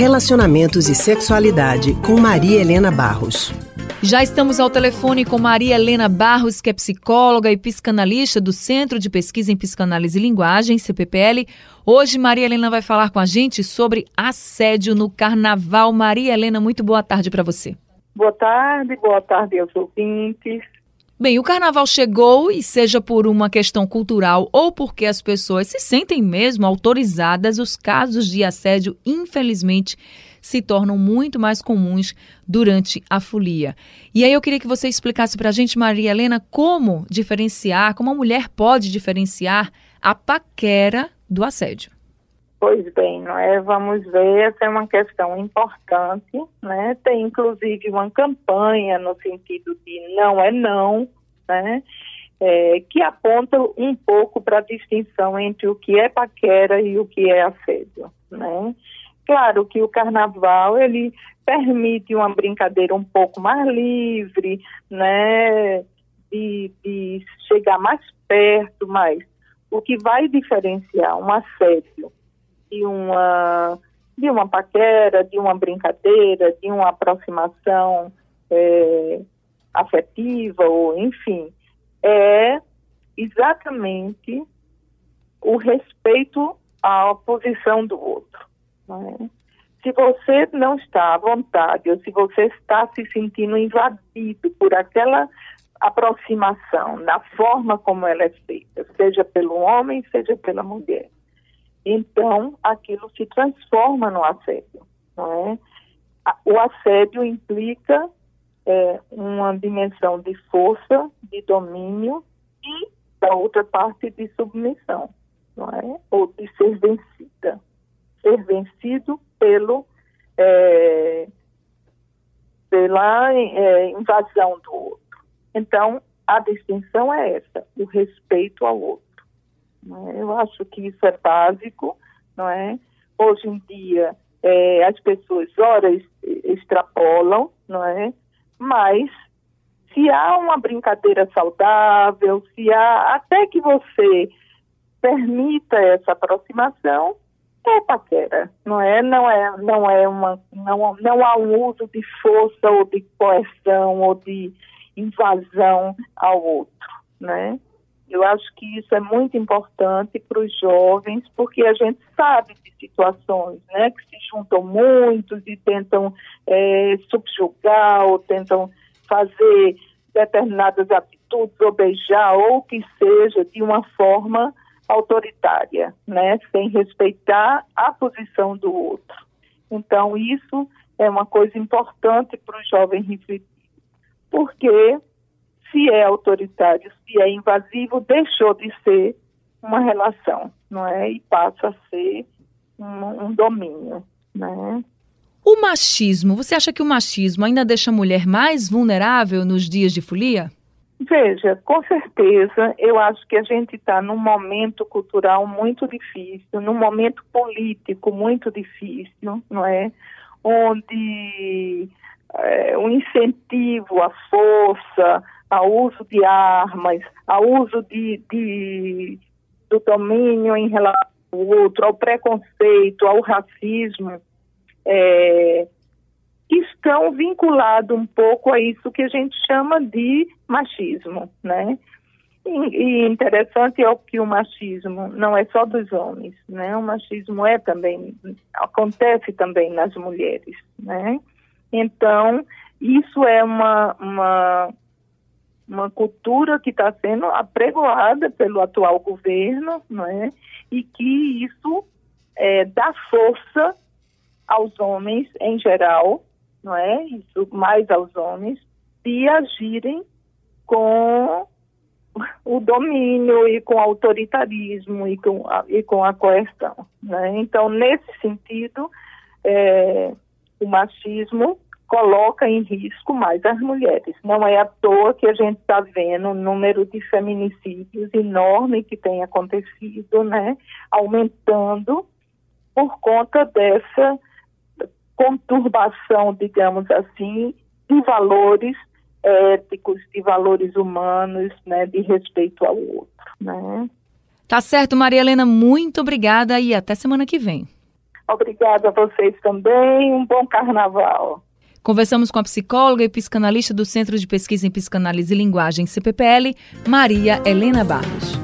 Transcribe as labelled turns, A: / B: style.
A: Relacionamentos e Sexualidade, com Maria Helena Barros.
B: Já estamos ao telefone com Maria Helena Barros, que é psicóloga e psicanalista do Centro de Pesquisa em Psicanálise e Linguagem, CPPL. Hoje, Maria Helena vai falar com a gente sobre assédio no carnaval. Maria Helena, muito boa tarde para você.
C: Boa tarde, boa tarde aos ouvintes.
B: Bem, o carnaval chegou e seja por uma questão cultural ou porque as pessoas se sentem mesmo autorizadas, os casos de assédio, infelizmente, se tornam muito mais comuns durante a folia. E aí eu queria que você explicasse para a gente, Maria Helena, como diferenciar, como a mulher pode diferenciar a paquera do assédio.
C: Pois bem, é? Vamos ver, essa é uma questão importante, né? Tem inclusive uma campanha no sentido de não é não, né? É, que aponta um pouco para a distinção entre o que é paquera e o que é assédio, né? Claro que o carnaval ele permite uma brincadeira um pouco mais livre, né? De, de chegar mais perto, mas o que vai diferenciar um assédio de uma de uma paquera, de uma brincadeira, de uma aproximação é, afetiva ou enfim, é exatamente o respeito à posição do outro. É? Se você não está à vontade ou se você está se sentindo invadido por aquela aproximação, na forma como ela é feita, seja pelo homem, seja pela mulher, então aquilo se transforma no assédio. Não é? O assédio implica é, uma dimensão de força, de domínio e da outra parte de submissão, não é? Ou de ser vencida, ser vencido pelo é, pela é, invasão do outro. Então a distinção é essa, o respeito ao outro. É? Eu acho que isso é básico, não é? Hoje em dia, é, as pessoas, horas extrapolam, não é? Mas, se há uma brincadeira saudável, se há, até que você permita essa aproximação, é paquera, não é? Não é, não é uma, não, não há um uso de força ou de coerção ou de invasão ao outro, né? Eu acho que isso é muito importante para os jovens, porque a gente sabe de situações né, que se juntam muitos e tentam é, subjugar ou tentam fazer determinadas atitudes ou beijar ou que seja de uma forma autoritária, né, sem respeitar a posição do outro. Então, isso é uma coisa importante para o jovem refletir, porque se é autoritário, se é invasivo, deixou de ser uma relação, não é? E passa a ser um, um domínio, né?
B: O machismo, você acha que o machismo ainda deixa a mulher mais vulnerável nos dias de folia?
C: Veja, com certeza, eu acho que a gente está num momento cultural muito difícil, num momento político muito difícil, não é? Onde é, o incentivo à força, ao uso de armas, ao uso de, de do domínio em relação ao outro, ao preconceito, ao racismo, é, estão vinculados um pouco a isso que a gente chama de machismo, né? E, e interessante é que o machismo não é só dos homens, né? O machismo é também acontece também nas mulheres, né? Então isso é uma, uma uma cultura que está sendo apregoada pelo atual governo, não é? E que isso é, dá força aos homens em geral, não é? Isso mais aos homens de agirem com o domínio e com o autoritarismo e com a, e com a coerção, né? Então nesse sentido é, o machismo coloca em risco mais as mulheres. Não é à toa que a gente está vendo um número de feminicídios enorme que tem acontecido, né, aumentando por conta dessa conturbação, digamos assim, de valores éticos, de valores humanos, né, de respeito ao outro, né.
B: Tá certo, Maria Helena, muito obrigada e até semana que vem.
C: Obrigada a vocês também. Um bom carnaval.
B: Conversamos com a psicóloga e psicanalista do Centro de Pesquisa em Psicanálise e Linguagem, CPPL, Maria Helena Barros.